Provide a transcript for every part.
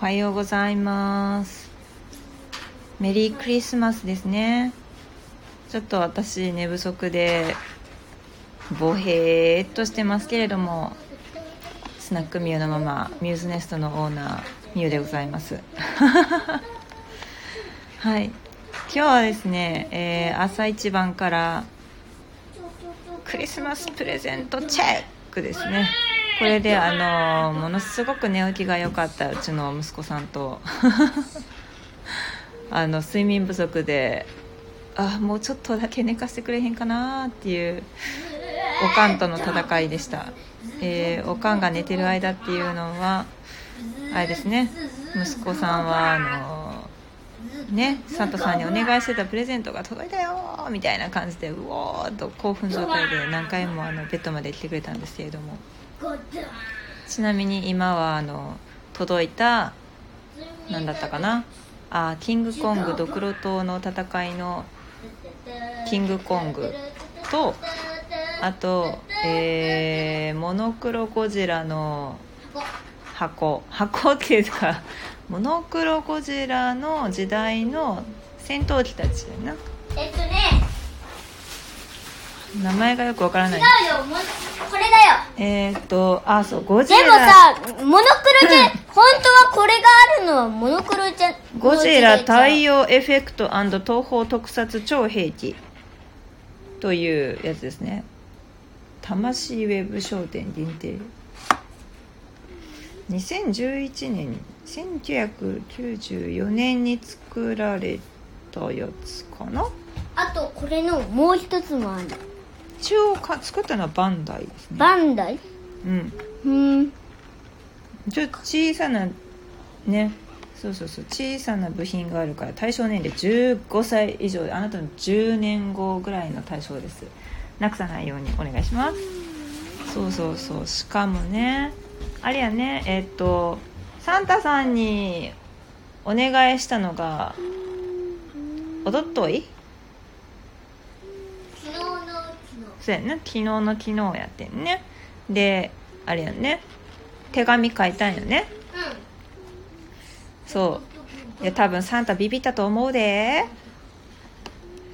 おはようございます。メリークリスマスですね。ちょっと私寝不足でぼへーっとしてますけれどもスナックミューのままミューズネストのオーナーミューでございます。はい。今日はですね、えー、朝一番からクリスマスプレゼントチェックですね。これであのものすごく寝起きが良かったうちの息子さんと。あの睡眠不足であもうちょっとだけ寝かせてくれへんかなっていうおかんとの戦いでした、えー、おかんが寝てる間っていうのはあれですね。息子さんはあのねサンタさんにお願いしてたプレゼントが届いたよみたいな感じでうおーっと興奮状態で何回もあのベッドまで来てくれたんですけれども。ちなみに今はあの届いた何だったかな？あキングコングドクロ島の戦いのキングコングとあと、えー、モノクロゴジラの箱。箱っていうかモノクロゴジラの時代の戦闘機たちやな。名前がよくわからない。違うよもこれだよ。えー、っとあそうゴジでもラさモノクロじゃ本当はこれがあるのはモノクロじゃゴジラ太陽陽エフェクト東方特撮超兵器。というやつですね。魂ウェブ商店限定。2011年1994年に作られたやつかな。あとこれのもう一つもある一応か作ったのはバンダイですね。バンダイ？うん。うん。ちょっと小さなねそうそうそう小さな部品があるから対象年齢15歳以上であなたの10年後ぐらいの対象です。なくさないようにお願いします。そうそうそう。しかもねあれやねえっとサンタさんにお願いしたのがおととい昨日の昨そうやな。昨日の昨日やってんね。であれやね。手紙書いたんよね。そう。いや多分サンタビビったと思うで。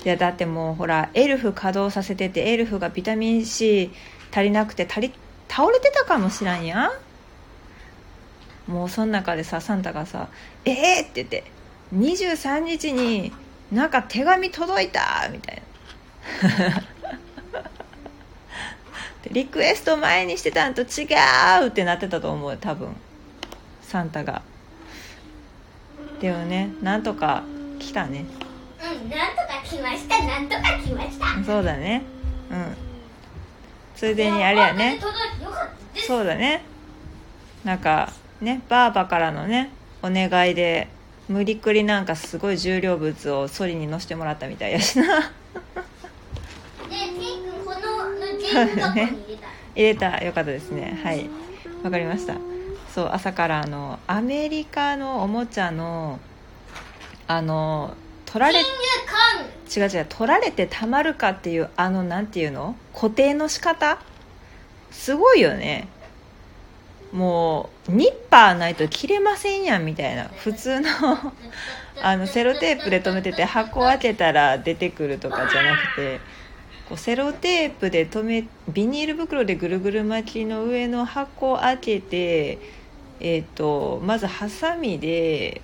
いやだってもうほらエルフ稼働させててエルフがビタミン C 足りなくて足り倒れてたかもしらんやん。もうその中でさサンタがさ「えー!」って言って「23日になんか手紙届いた!」みたいな。でリクエスト前にしてたんと違うってなってたと思うよ多分。サンタが。でもねなんとか来たね。日うんなんとか来ましたなんとか来ました。そうだね。うん。ついでにあれやね。そうだね。なんかねバーバからのねお願いで無理くりなんかすごい重量物をソリに乗せてもらったみたいやしなでピンクこ 入れた入れたよかったですね。はい。わかりました。そう朝からあのアメリカのおもちゃのあの取られ違う違う取られてたまるかっていうあのなんていうの？固定の仕方？すごいよね。もうニッパーないと切れませんやんみたいな。普通のあのセロテープで留めてて箱を開けたら出てくるとかじゃなくて。こうセロテープで留めビニール袋でぐるぐる巻きの上の箱を開けてえっ、とまずハサミで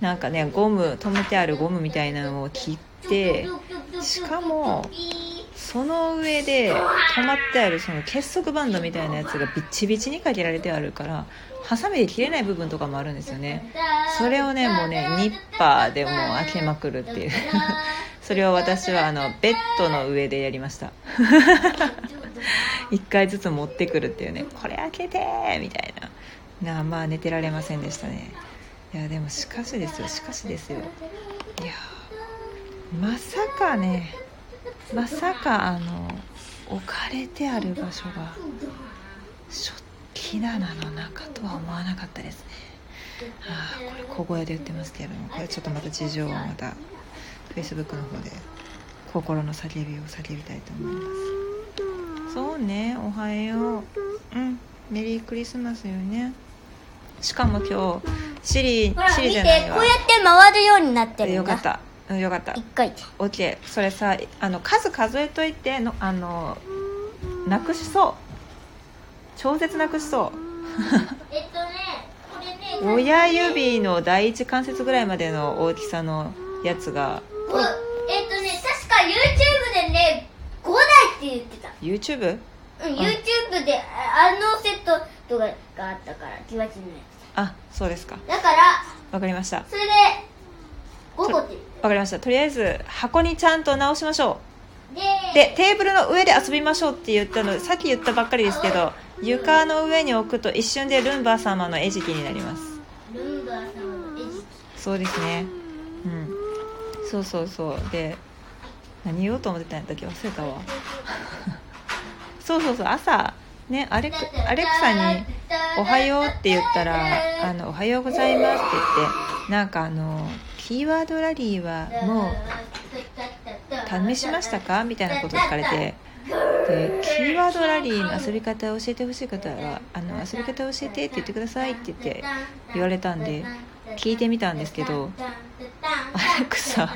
なんかねゴム留めてあるゴムみたいなのを切ってしかもその上で止まってあるその結束バンドみたいなやつがビチビチにかけられてあるからハサミで切れない部分とかもあるんですよね。それをねもうねニッパーでもう開けまくるっていう。それを私はあのベッドの上でやりました。1回ずつ持ってくるっていうね。これ開けてみたいな。なまあ寝てられませんでしたね。いやでもしかしですよ。しかしですよ。いやまさかね。まさかあの置かれてある場所が食器棚の中とは思わなかったですね。ああこれ小声で言ってますけれどもこれちょっとまた事情をまた Facebook の方で心の叫びを叫びたいと思います。そうねおはよう。うんメリークリスマスよね。しかも今日シリシリじゃないわ。こうやって回るようになってるんだ。よかった。うんよかった。一回。で OK それさあの数数えといてのあのなくしそう。超絶なくしそう。えっとねこれね。親指の第一関節ぐらいまでの大きさのやつがこえっとね確か YouTube でね5台って言ってた。YouTube? うん YouTube でああのセットとかがあったからキワチのやあそうですか。つだからわかりました。それで5個ってわかりました。とりあえず箱にちゃんと直しましょてう。でテーブルの上で遊びましょうって言ったのさっき言ったばっかりですけど床の上に置くと一瞬でルンバ様の餌食になります。ルンバー様の餌食。そうですね。うんそうそうそう。で何言おうと思ってたんやったっけ？忘れたわ。そうそうそう。朝ねアレクアレクサに「おはよう」って言ったら「あのおはようございます」って言ってなんかあのキーワードラリーはもう試しましたか？みたいなこと聞かれてでキーワードラリーの遊び方を教えてほしい方はあの遊び方を教えてって言ってくださいって言って言われたんで聞いてみたんですけどアレクサ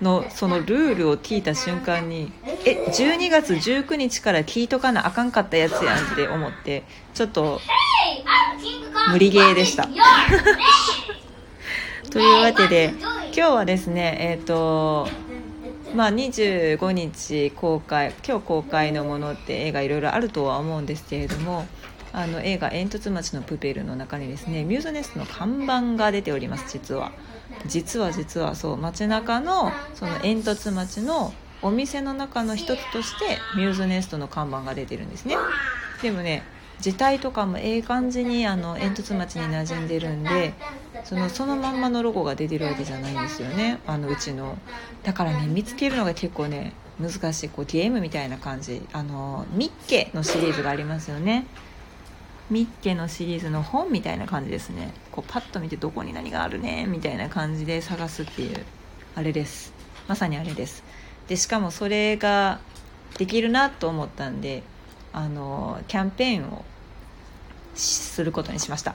のそのルールを聞いた瞬間にえ12月19日から聞いとかなあかんかったやつやんって思ってちょっと無理ゲーでした。というわけで今日はですねえっ、とまあ25日公開今日公開のものって映画いろいろあるとは思うんですけれどもあの映画「煙突町のプペル」の中にですねミューズネストの看板が出ております実は。実は実はそう街中のその煙突町のお店の中の一つとしてミューズネストの看板が出てるんですね。でもね字体とかもええ感じにあの煙突町に馴染んでるんでそのそのまんまのロゴが出てるわけじゃないんですよね。あのうちの。だからね見つけるのが結構ね難しいこうゲームみたいな感じ。あのミッケのシリーズがありますよね。ミッケのシリーズの本みたいな感じですね。こうパッと見てどこに何があるねみたいな感じで探すっていう。あれです。まさにあれです。でしかもそれができるなと思ったんであのキャンペーンをすることにしました。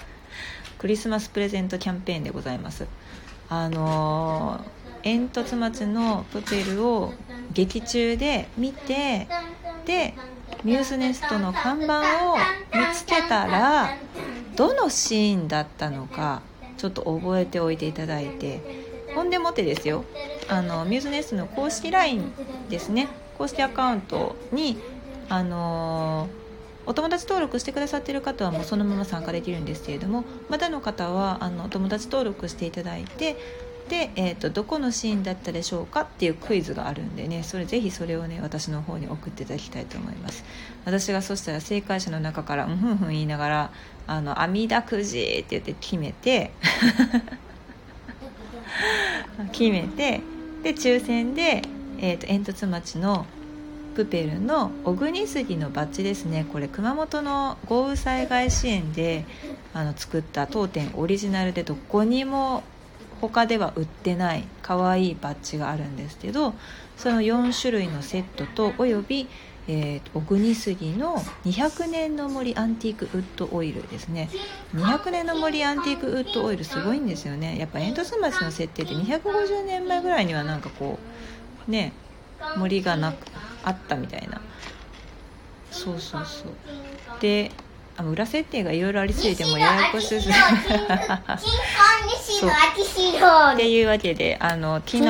クリスマスプレゼントキャンペーンでございます。あの煙突町のプペルを劇中で見てでミューズネストの看板を見つけたらどのシーンだったのかちょっと覚えておいていただいてほんでもってですよあのミューズネストの公式 LINE ですね公式アカウントにあのお友達登録してくださってる方はもうそのまま参加できるんですけれどもまだの方はあのお友達登録していただいてで、えーと、どこのシーンだったでしょうかっていうクイズがあるんでねそれぜひそれをね私の方に送っていただきたいと思います。私がそしたら正解者の中から「うんふんふん」言いながら「あの網だくじ」って言って決めて 決めてで抽選で、えーと、煙突町のプペルの小国杉のバッジですね。これ熊本の豪雨災害支援であの作った当店オリジナルでどこにも他では売ってない可愛いバッジがあるんですけどその4種類のセットとおよび、えー、小国杉の200年の森アンティークウッドオイルですね。200年の森アンティークウッドオイルすごいんですよね。やっぱ煙突町の設定って250年前ぐらいにはなんかこうね森がなくあったみたいな。そうそうそう。であの裏設定がいろいろありすぎてもややこしいですそうっていうわけであの昨日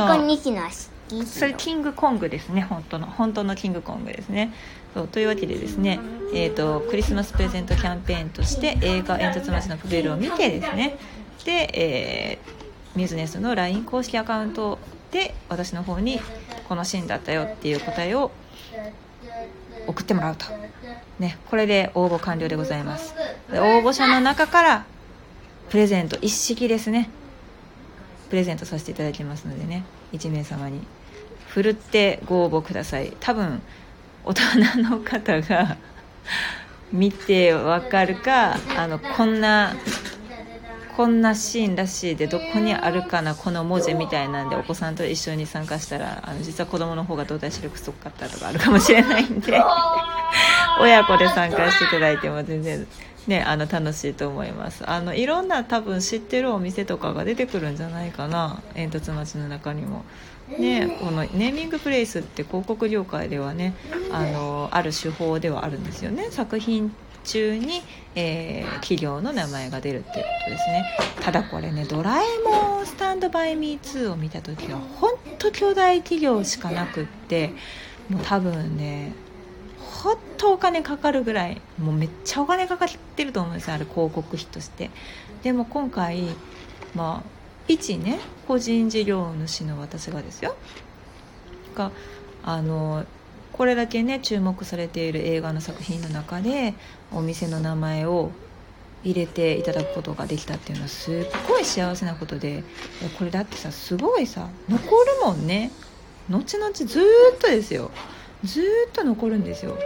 それキングコングですね本当の本当のキングコングですねそうというわけでですね、えーと、クリスマスプレゼントキャンペーンとして映画「煙突町のプベル」を見てですねで、えー、ミューズネスの LINE 公式アカウントで私の方にこのシーンだったよっていう答えを送ってもらうと、ね、これで応募完了でございます。で応募者の中からプレゼント一式ですね。プレゼントさせていただきますのでね1名様に。ふるってご応募ください。多分大人の方が見てわかるかあのこんなこんなシーンらしいでどこにあるかなこの文字みたいなんでお子さんと一緒に参加したらあの実は子供の方が動体視力すごかったとかあるかもしれないんで。親子で参加していただいても全然ねあの楽しいと思います。あのいろんな多分知ってるお店とかが出てくるんじゃないかな。煙突町の中にも。ね、このネーミングプレイスって広告業界ではねあのある手法ではあるんですよね。作品中に、えー、企業の名前が出るっていうことですね。ただこれね「ドラえもんスタンドバイミー2」を見た時は本当巨大企業しかなくってもう多分ねほんとお金かかるぐらいもうめっちゃお金かかってると思うんですよあれ広告費として。でも今回まあ一ね個人事業主の私がですよ。があのこれだけね注目されている映画の作品の中でお店の名前を入れていただくことができたっていうのはすっごい幸せなことでこれだってさすごいさ残るもんね。後々ずっとですよ。ずっと残るんですよ。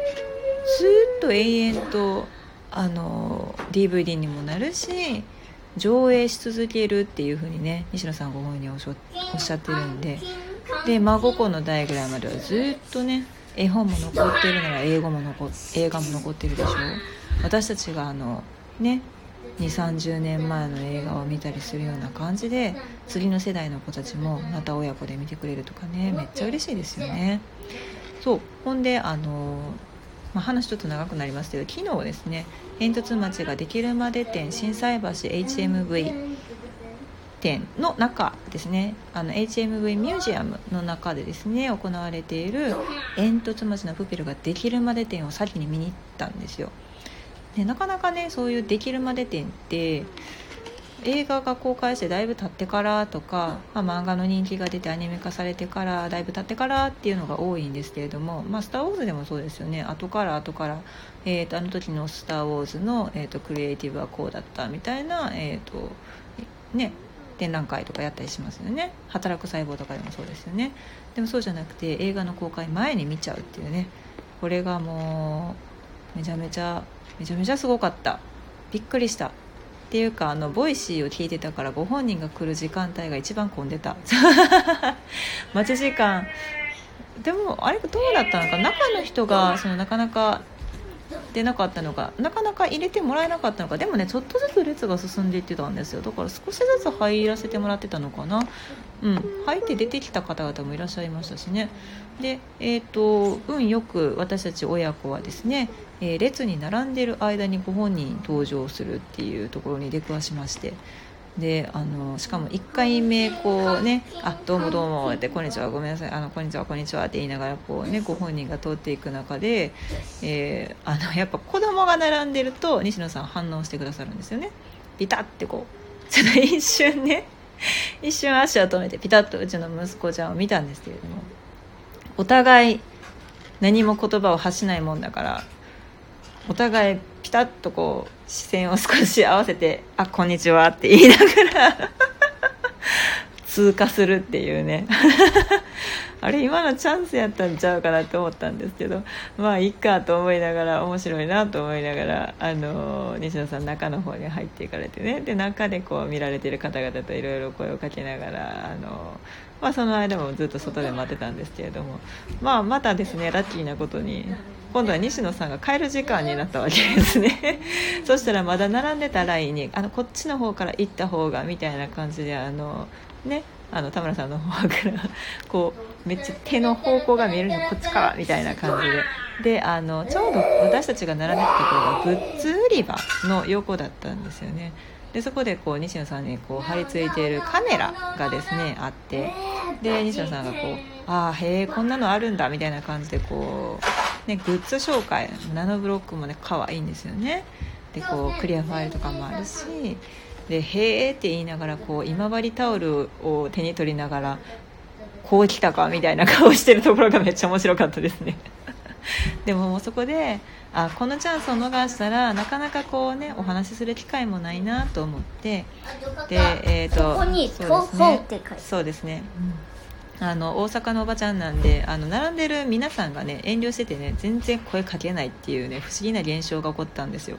ずっと永遠とあの DVD にもなるし上映し続けるっていうふうにね西野さんご本人おっしゃってるんで。で真心の代ぐらいまではずっとね絵本も残ってるなら英語も残映画も残ってるでしょ？私たちがあのね2 3 0年前の映画を見たりするような感じで次の世代の子たちもまた親子で見てくれるとかねめっちゃ嬉しいですよね。そう。ほんであのまあ、話ちょっと長くなりますけど昨日ですね煙突町ができるまで店心斎橋 HMV 店の中ですね。あの HMV ミュージアムの中でですね行われている煙突町のプペルができるまで店を先に見に行ったんですよ。でなかなかねそういうできるまで店って映画が公開してだいぶ経ってからとか、まあ、漫画の人気が出てアニメ化されてからだいぶ経ってからっていうのが多いんですけれども「まあ、スター・ウォーズ」でもそうですよね。後から後から、えーと、あの時の「スター・ウォーズの」えーと、クリエイティブはこうだったみたいな、えーとね、展覧会とかやったりしますよね。働く細胞とかでもそうですよね。でもそうじゃなくて映画の公開前に見ちゃうっていうね。これがもうめちゃめちゃめちゃめちゃすごかった。びっくりした。っていうかあの Voicy を聞いてたからご本人が来る時間帯が一番混んでた。待ち時間。でもあれどうだったのか中の人がそのなかなか出なかったのかなかなか入れてもらえなかったのか。でもねちょっとずつ列が進んでいってたんですよ。だから少しずつ入らせてもらってたのかな。うん。入って出てきた方々もいらっしゃいましたしね。でえっ、ー、と運よく私たち親子はですねえー、列に並んでいる間にご本人登場するっていうところに出くわしまして。であのしかも1回目こうね「あどうもどうも」って「こんにちはごめんなさい。あのこんにちはこんにちは」って言いながらこうねご本人が通っていく中で、えー、あのやっぱ子供が並んでると西野さん反応してくださるんですよね。ピタッてこうちょっと一瞬ね一瞬足を止めてピタッとうちの息子ちゃんを見たんですけれどもお互い何も言葉を発しないもんだからお互いピタッとこう視線を少し合わせて「あこんにちは」って言いながら通過するっていうね。あれ今のチャンスやったんちゃうかなって思ったんですけどまあいいかと思いながら面白いなと思いながらあの西野さん中の方に入っていかれてね。で中でこう見られてる方々といろいろ声をかけながらあの、まあ、その間もずっと外で待ってたんですけれども、まあ、またですねラッキーなことに今度は西野さんが帰る時間になったわけですね。そしたらまだ並んでたラインにあのこっちの方から行った方がみたいな感じであのねあの田村さんの方からこうめっちゃ手の方向が見えるのこっちからみたいな感じで。であのちょうど私たちが並んでたところがグッズ売り場の横だったんですよね。でそこでこう西野さんにこう張り付いているカメラがですねあって。で西野さんがこう「ああへえこんなのあるんだ」みたいな感じでこう、ね、グッズ紹介ナノブロックもね可愛いんですよね。でこうクリアファイルとかもあるしで「へえ」って言いながらこう今治タオルを手に取りながら「こう来たか」みたいな顔してるところがめっちゃ面白かったですね。でももうそこであこのチャンスを逃したらなかなかこうねお話しする機会もないなと思ってでえっ、ー、とそうですね。そうですね、あの大阪のおばちゃんなんであの並んでる皆さんがね遠慮しててね全然声かけないっていうね不思議な現象が起こったんですよ。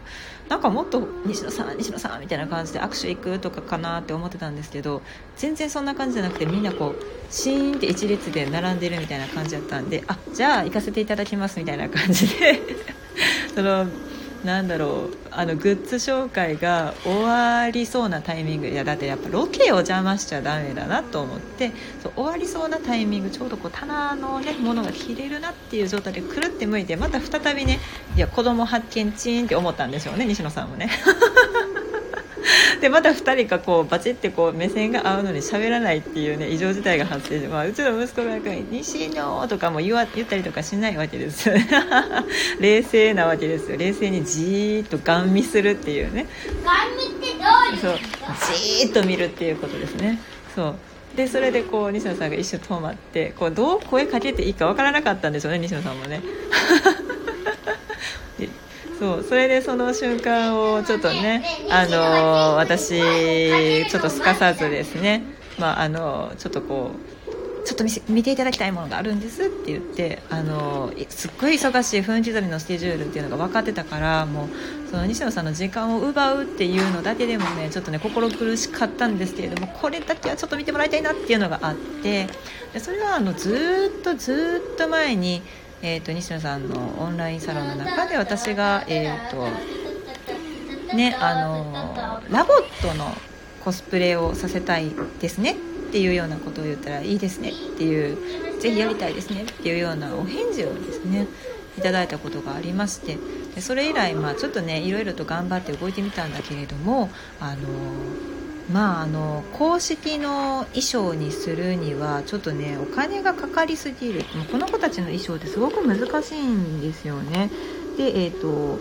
なんかもっと西野さん西野さんみたいな感じで握手行くとかかなって思ってたんですけど全然そんな感じじゃなくてみんなこうシーンって一列で並んでるみたいな感じだったんであじゃあ行かせていただきますみたいな感じで そのなんだろうあのグッズ紹介が終わりそうなタイミングいやだってやっぱロケを邪魔しちゃダメだなと思ってそう終わりそうなタイミングちょうどこう棚のねものが切れるなっていう状態でくるって向いてまた再びねいや子供発見チーンって思ったんでしょうね西野さんもね。でまた2人がこうバチってこう目線が合うのに喋らないっていうね異常事態が発生して、まあ、うちの息子が「西野」とかも言わ言ったりとかしないわけです。よ 冷静なわけですよ。冷静にじーっとガン見するっていうね。ガン見ってどういうそう。じーっと見るっていうことですね。そう。でそれでこう西野さんが一瞬止まってこうどう声かけていいかわからなかったんでしょうね西野さんもね。でそうそれでその瞬間をちょっとねあの私ちょっとすかさずですねまああのちょっとこうちょっと見ていただきたいものがあるんですって言ってあのすっごい忙しい分刻みのスケジュールっていうのが分かってたからもうその西野さんの時間を奪うっていうのだけでもねちょっとね心苦しかったんですけれどもこれだけはちょっと見てもらいたいなっていうのがあってでそれはあのずっとずっと前に、えー、と西野さんのオンラインサロンの中で私が、えーとねあのラボットのコスプレをさせたいですねっていうようなことを言ったらいいですねっていうぜひやりたいですねっていうようなお返事をですねいただいたことがありましてでそれ以来、まあ、ちょっとねいろいろと頑張って動いてみたんだけれどもあのまああの公式の衣装にするにはちょっとねお金がかかりすぎる。この子たちの衣装ってすごく難しいんですよね。でえっ、と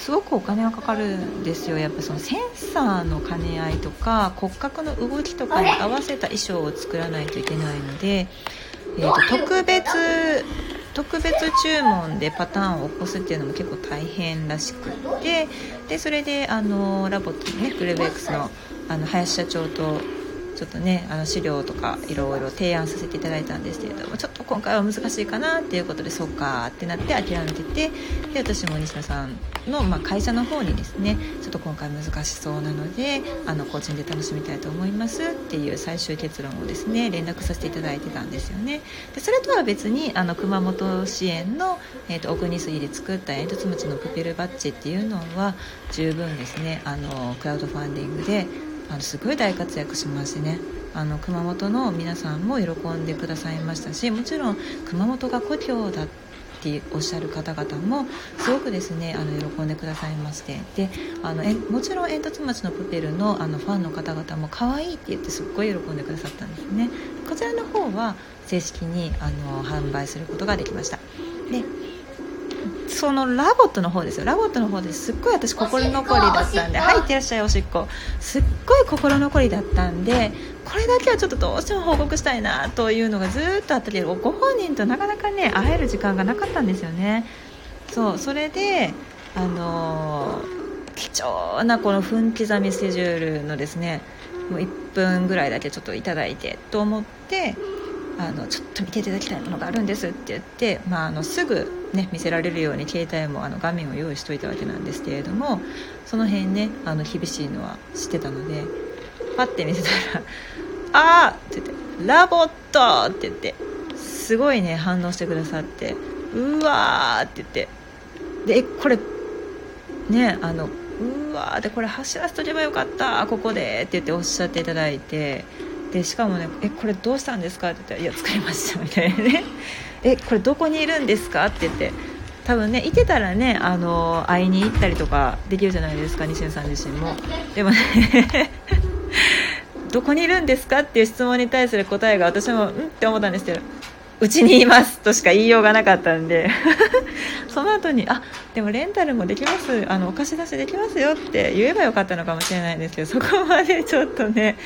すごくお金がかかるんですよ。やっぱそのセンサーの兼ね合いとか骨格の動きとかに合わせた衣装を作らないといけないので、えーと特別特別注文でパターンを起こすっていうのも結構大変らしくってでそれであのラボットのねグルーベックスのあの林社長とちょっとねあの資料とかいろいろ提案させていただいたんですけれどもちょっと今回は難しいかなっていうことでそっかってなって諦めててで私も西野さんの、まあ、会社の方にですねちょっと今回難しそうなのであの個人で楽しみたいと思いますっていう最終結論をですね連絡させていただいてたんですよね。でそれとは別にあの熊本支援の、えー、と奥に杉で作った煙突町のプペルバッジっていうのは十分ですねあのクラウドファンディングであのすごい大活躍しましね。あの熊本の皆さんも喜んでくださいましたしもちろん熊本が故郷だっておっしゃる方々もすごくですねあの喜んでくださいまして。であのえもちろん煙突町のプペルのあのファンの方々も可愛いって言ってすっごい喜んでくださったんですね。こちらの方は正式にあの販売することができました。でその LOVOT の方ですよ。 LOVOT の方ですっごい私心残りだったんで。おしっこ。はいいってらっしゃいおしっこ。すっごい心残りだったんでこれだけはちょっとどうしても報告したいなというのがずーっとあったけどご本人となかなかね会える時間がなかったんですよね。そうそれであのー貴重なこの分刻みスケジュールのですねもう1分ぐらいだけちょっといただいてと思ってあのちょっと見ていただきたいものがあるんですって言って、まあ、あのすぐ、ね、見せられるように携帯もあの画面を用意しておいたわけなんですけれどもその辺ねあの厳しいのは知ってたのでパッて見せたら「あー!」って言って「ラボット!」って言ってすごいね反応してくださって「うわー!」って言ってでこれねあのうわーでこれ走らせとけばよかったここでって言っておっしゃっていただいてでしかもね「えこれどうしたんですか?」って言ったら「いや作りました」みたいなね「えこれどこにいるんですか?」って言って。多分ねいてたらねあの会いに行ったりとかできるじゃないですか西野さん自身も。でもね どこにいるんですか？っていう質問に対する答えが私もうん？って思ったんですけどうちにいますとしか言いようがなかったんで。その後にあでもレンタルもできます。あのお貸し出しできますよって言えばよかったのかもしれないんですけどそこまでちょっとね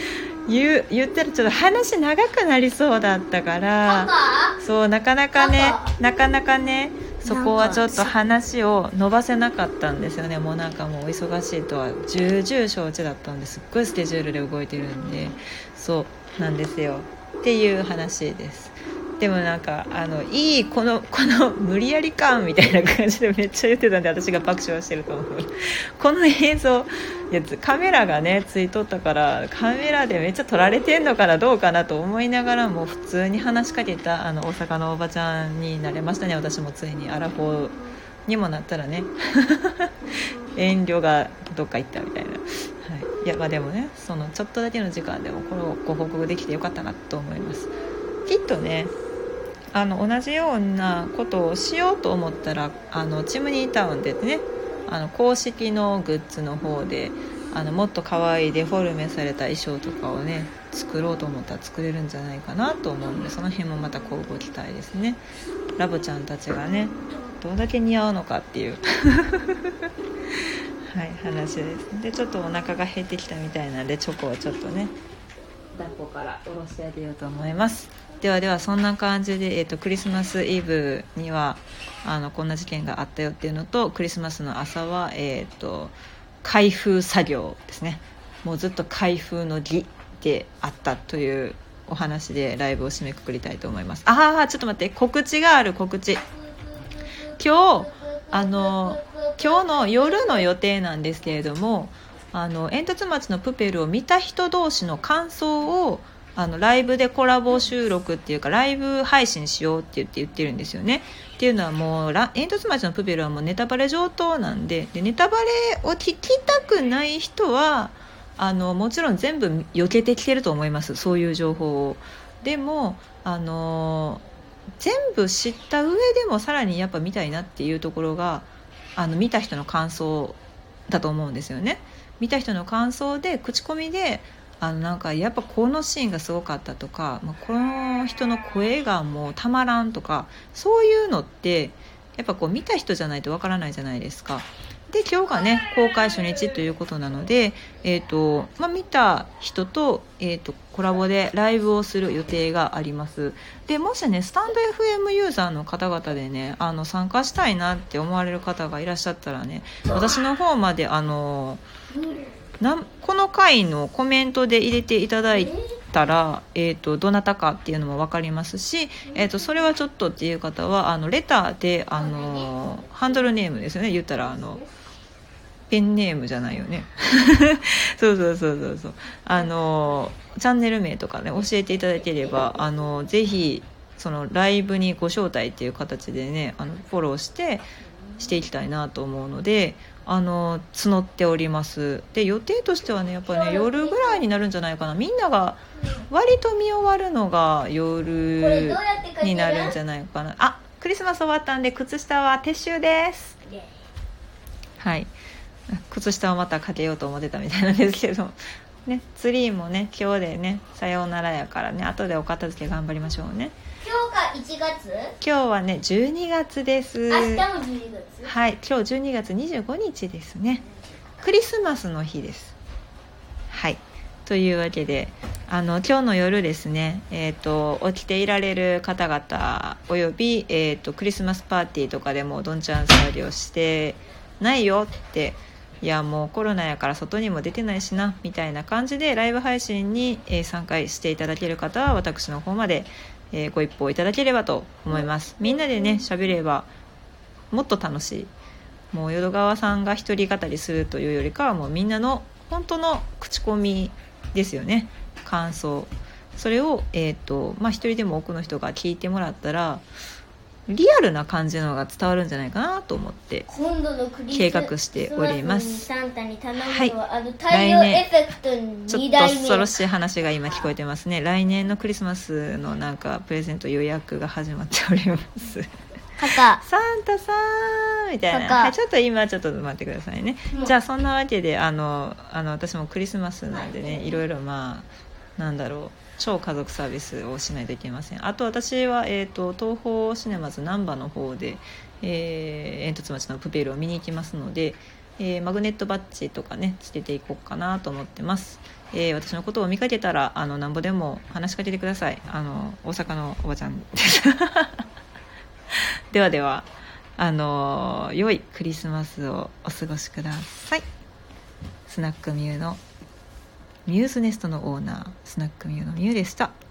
言う言ったらちょっと話長くなりそうだったから。パそうなかなかねパなかなかねそこはちょっと話を伸ばせなかったんですよね。もうなんかもうお忙しいとは重々承知だったんですっごいスケジュールで動いてるんで。そうなんですよ。っていう話です。でもなんかあのいいこの この無理やり感みたいな感じでめっちゃ言ってたんで私が爆笑してると思う。この映像いやカメラがねついとったからカメラでめっちゃ撮られてんのかなどうかなと思いながらも普通に話しかけたあの大阪のおばちゃんになれましたね。私もついにアラフォーにもなったらね。遠慮がどっか行ったみたいな、はい、いやまあでもねそのちょっとだけの時間でもこれをご報告できてよかったなと思います。きっとねあの同じようなことをしようと思ったらあのチムニータウンでねあの公式のグッズの方であのもっと可愛いデフォルメされた衣装とかをね作ろうと思ったら作れるんじゃないかなと思うんでその辺もまた交互期待ですね。ラボちゃんたちがねどれだけ似合うのかっていう。はい話です。でちょっとお腹が減ってきたみたいなんでチョコをちょっとね抱っこから下ろしてあげようと思います。ではではそんな感じで、えーと、クリスマスイブにはあのこんな事件があったよっていうのとクリスマスの朝は、えーと、開封作業ですね。もうずっと開封の儀であったというお話でライブを締めくくりたいと思います。ああちょっと待って。告知がある告知。今日あの今日の夜の予定なんですけれどもあの煙突町のプペルを見た人同士の感想をあのライブでコラボ収録っていうかライブ配信しようって言って言ってるんですよね。っていうのはもう煙突町のプペルはもうネタバレ上等なんででネタバレを聞きたくない人はあのもちろん全部避けてきてると思いますそういう情報を。でもあの全部知った上でもさらにやっぱ見たいなっていうところがあの見た人の感想だと思うんですよね。見た人の感想で口コミであのなんかやっぱこのシーンがすごかったとか、まあ、この人の声がもうたまらんとかそういうのってやっぱこう見た人じゃないとわからないじゃないですか。で今日がね公開初日ということなので、えーとまあ、見た人と,、えーと、コラボでライブをする予定がありますでもしねスタンド FM ユーザーの方々でねあの参加したいなって思われる方がいらっしゃったらね私の方まであのなこの回のコメントで入れていただいたら、えーと、どなたかっていうのも分かりますし、えーと、それはちょっとっていう方はあのレターであのハンドルネームですよね。言ったらあのペンネームじゃないよね。そうそうそうそうそう。あのチャンネル名とかね教えていただければあのぜひそのライブにご招待っていう形でねあのフォローしてしていきたいなと思うのであの募っております。で予定としてはねやっぱね夜ぐらいになるんじゃないかな。みんなが割と見終わるのが夜になるんじゃないかな。あクリスマス終わったんで靴下は撤収です。はい。靴下をまたかけようと思ってたみたいなんですけど。ねツリーもね今日でねさようならやからね後でお片付け頑張りましょうね今日が1月？今日はね12月です。明日も12月？はい今日12月25日ですね。クリスマスの日です。はい。というわけであの今日の夜ですね、えーと、起きていられる方々および、えーと、クリスマスパーティーとかでもどんちゃん騒ぎをしてないよっていやもうコロナやから外にも出てないしなみたいな感じでライブ配信に、えー、参加していただける方は私の方までえー、ご一報いただければと思います。みんなでね喋ればもっと楽しい。もう淀川さんが一人語りするというよりかはもうみんなの本当の口コミですよね。感想。それを、えーとまあ、一人でも多くの人が聞いてもらったらリアルな感じのが伝わるんじゃないかなと思って計画しております。はい。来年。ちょっと恐ろしい話が今聞こえてますね。来年のクリスマスのなんかプレゼント予約が始まっております。サンタさんみたいな、はい、ちょっと今ちょっと待ってくださいね、じゃあそんなわけであのあの私もクリスマスなんでねいろいろまあなんだろう超家族サービスをしないといけません。あと私は、えーと、東宝シネマズ難波の方で、えー、煙突町のプペルを見に行きますので、えー、マグネットバッジとかねつけていこうかなと思ってます、えー、私のことを見かけたらあのなんぼでも話しかけてください。あの大阪のおばちゃんです。ではではあの良いクリスマスをお過ごしください。スナックミューのミューズネストのオーナースナックミューのミューでした。